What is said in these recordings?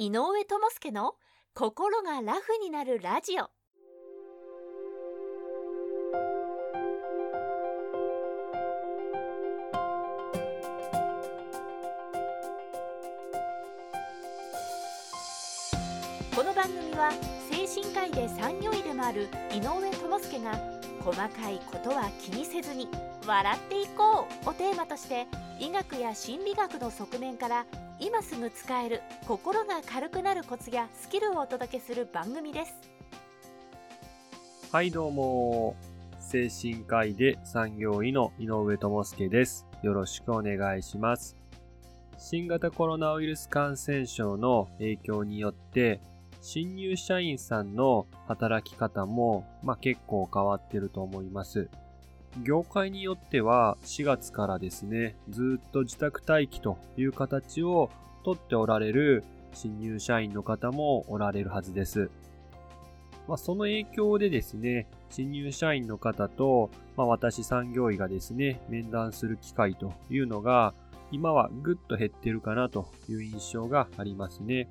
井上智介の心がラフになるラジオ。この番組は精神科医で産業医でもある井上智介が細かいことは気にせずに笑っていこうをテーマとして医学や心理学の側面から今すぐ使える心が軽くなるコツやスキルをお届けする番組です。はいどうも精神科医で産業医の井上智介です。よろしくお願いします。新型コロナウイルス感染症の影響によって新入社員さんの働き方も、まあ、結構変わってると思います。業界によっては4月からですね、ずっと自宅待機という形をとっておられる新入社員の方もおられるはずです。まあ、その影響でですね、新入社員の方と、まあ、私産業医がですね、面談する機会というのが、今はぐっと減ってるかなという印象がありますね。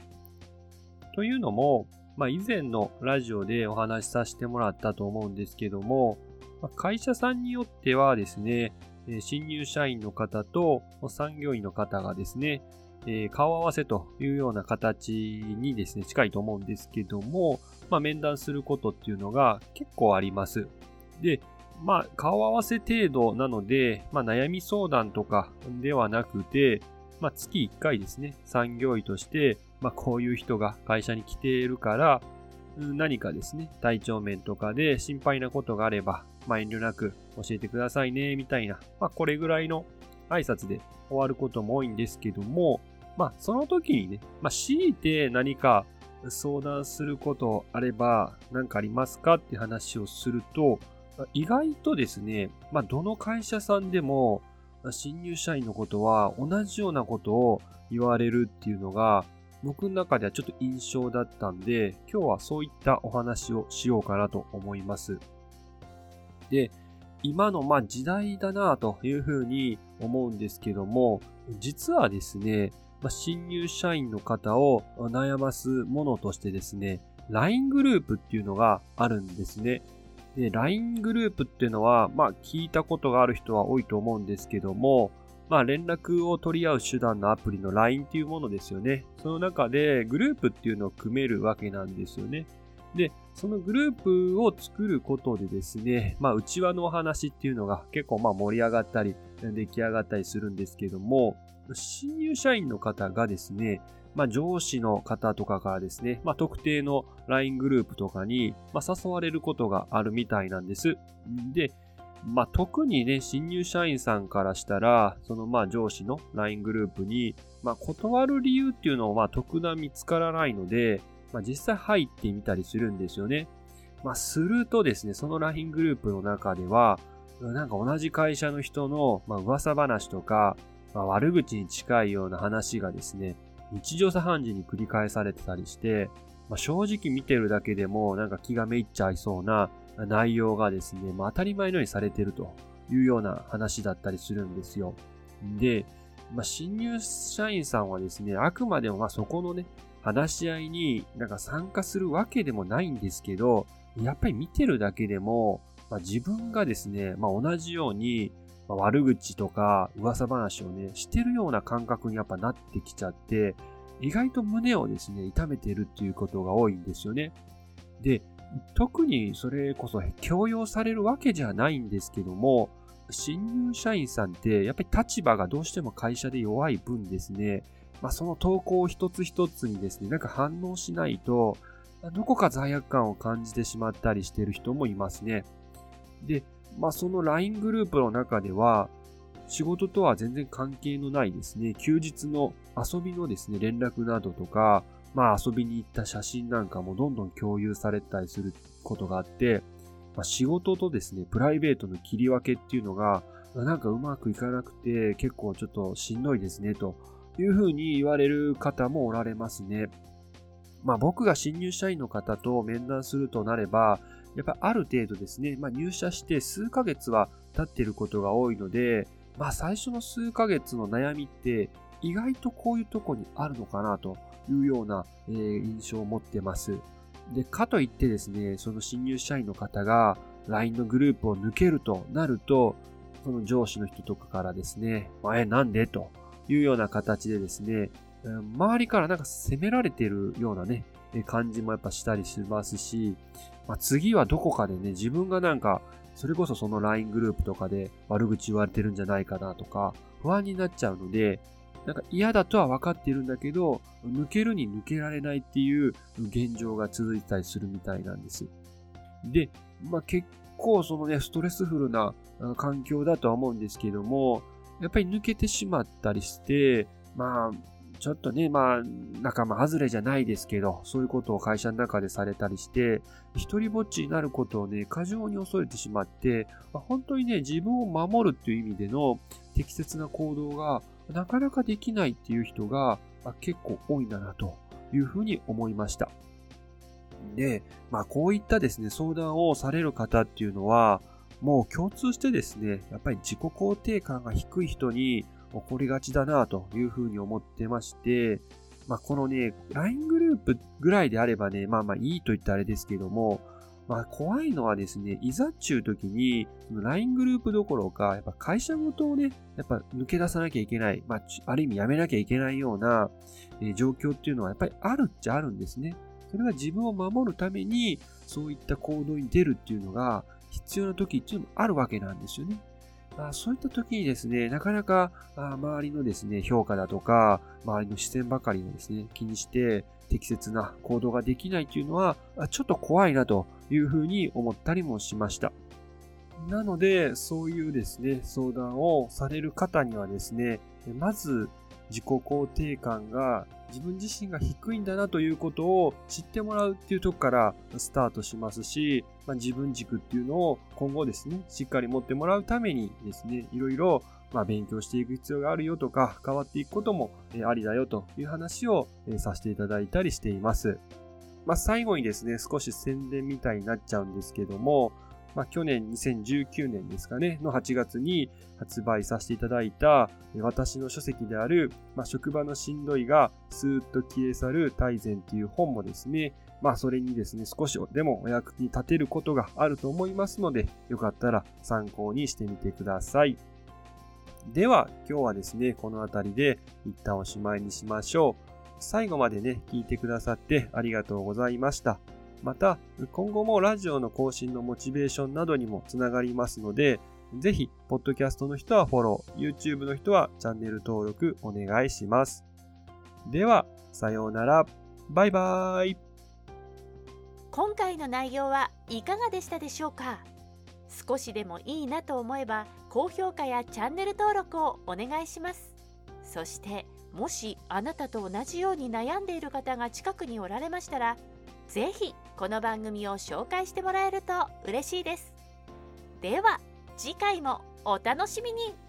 というのも、まあ、以前のラジオでお話しさせてもらったと思うんですけども、会社さんによってはですね、新入社員の方と産業医の方がですね、顔合わせというような形にですね、近いと思うんですけども、まあ、面談することっていうのが結構あります。で、まあ、顔合わせ程度なので、まあ、悩み相談とかではなくて、まあ、月1回ですね、産業医として、まあ、こういう人が会社に来ているから、何かですね、体調面とかで心配なことがあれば、まあ、遠慮なく教えてくださいね、みたいな、まあ、これぐらいの挨拶で終わることも多いんですけども、まあ、その時にね、まあ、強いて何か相談することあれば、何かありますかって話をすると、意外とですね、まあ、どの会社さんでも、新入社員のことは同じようなことを言われるっていうのが、僕の中ではちょっと印象だったんで、今日はそういったお話をしようかなと思います。で、今のま時代だなというふうに思うんですけども、実はですね、ま、新入社員の方を悩ますものとしてですね、LINE グループっていうのがあるんですね。で、LINE グループっていうのは、まあ聞いたことがある人は多いと思うんですけども、まあ連絡を取り合う手段のアプリの LINE っていうものですよね。その中でグループっていうのを組めるわけなんですよね。で、そのグループを作ることでですね、まあ内輪のお話っていうのが結構まあ盛り上がったり、出来上がったりするんですけども、新入社員の方がですね、まあ、上司の方とかからですね、まあ、特定の LINE グループとかに、まあ、誘われることがあるみたいなんです。で、まあ、特にね、新入社員さんからしたら、そのまあ上司の LINE グループに、まあ、断る理由っていうのをまあ特段見つからないので、まあ、実際入ってみたりするんですよね。まあ、するとですね、その LINE グループの中では、なんか同じ会社の人の、まあ、噂話とか、まあ、悪口に近いような話がですね、日常茶飯事に繰り返されてたりして、まあ、正直見てるだけでもなんか気がめいっちゃいそうな内容がですね、まあ、当たり前のようにされてるというような話だったりするんですよ。で、まあ、新入社員さんはですね、あくまでもまあそこのね、話し合いになんか参加するわけでもないんですけど、やっぱり見てるだけでも、まあ、自分がですね、まあ、同じように、まあ、悪口とか噂話をね、してるような感覚にやっぱなってきちゃって、意外と胸をですね、痛めてるっていうことが多いんですよね。で、特にそれこそ強要されるわけじゃないんですけども、新入社員さんってやっぱり立場がどうしても会社で弱い分ですね、まあ、その投稿一つ一つにですね、なんか反応しないと、どこか罪悪感を感じてしまったりしている人もいますね。で、まあ、その LINE グループの中では、仕事とは全然関係のないですね、休日の遊びのですね、連絡などとか、まあ遊びに行った写真なんかもどんどん共有されたりすることがあって、まあ、仕事とですね、プライベートの切り分けっていうのが、なんかうまくいかなくて結構ちょっとしんどいですね、というふうに言われる方もおられますね。まあ僕が新入社員の方と面談するとなれば、やっぱある程度ですね、まあ入社して数ヶ月は経っていることが多いので、まあ最初の数ヶ月の悩みって意外とこういうとこにあるのかなというような、え、印象を持ってます。で、かといってですね、その新入社員の方が LINE のグループを抜けるとなると、その上司の人とかからですね、え、なんで？というような形でですね、周りからなんか責められてるようなね、感じもやっぱしたりしますし、まあ、次はどこかでね、自分がなんか、それこそその LINE グループとかで悪口言われてるんじゃないかなとか、不安になっちゃうので、なんか嫌だとは分かっているんだけど、抜けるに抜けられないっていう現状が続いたりするみたいなんです。で、まあ結構そのね、ストレスフルな環境だとは思うんですけども、やっぱり抜けてしまったりして、まあ、ちょっとね、まあ、仲間外れじゃないですけど、そういうことを会社の中でされたりして、一人ぼっちになることをね、過剰に恐れてしまって、まあ、本当にね、自分を守るっていう意味での適切な行動がなかなかできないっていう人が、結構多いんだなというふうに思いました。で、まあこういったですね、相談をされる方っていうのは、もう共通してですね、やっぱり自己肯定感が低い人に起こりがちだなというふうに思ってまして、まあこのね、LINE グループぐらいであればね、まあまあいいと言ったあれですけども、まあ怖いのはですね、いざっちゅう時に、LINE グループどころか、やっぱ会社ごとをね、やっぱ抜け出さなきゃいけない、まあある意味やめなきゃいけないような、えー、状況っていうのはやっぱりあるっちゃあるんですね。それは自分を守るために、そういった行動に出るっていうのが必要な時っていうのもあるわけなんですよね。あそういった時にですね、なかなか周りのですね、評価だとか、周りの視線ばかりをですね、気にして適切な行動ができないというのは、ちょっと怖いなというふうに思ったりもしました。なので、そういうですね、相談をされる方にはですね、まず自己肯定感が自分自身が低いんだなということを知ってもらうっていうとこからスタートしますし、まあ、自分軸っていうのを今後ですね、しっかり持ってもらうためにですね、いろいろまあ勉強していく必要があるよとか、変わっていくこともありだよという話をさせていただいたりしています。まあ、最後にですね、少し宣伝みたいになっちゃうんですけども、まあ、去年2019年ですかね、の8月に発売させていただいた、私の書籍である、まあ、職場のしんどいがスーッと消え去る大全っていう本もですね、まあそれにですね、少しでもお役に立てることがあると思いますので、よかったら参考にしてみてください。では、今日はですね、この辺りで一旦おしまいにしましょう。最後までね、聞いてくださってありがとうございました。また、今後もラジオの更新のモチベーションなどにもつながりますので、ぜひ、ポッドキャストの人はフォロー、YouTube の人はチャンネル登録お願いします。では、さようなら。バイバーイ。今回の内容はいかがでしたでしょうか？少しでもいいなと思えば高評価やチャンネル登録をお願いしますそしてもしあなたと同じように悩んでいる方が近くにおられましたらぜひこの番組を紹介してもらえると嬉しいです。では次回もお楽しみに。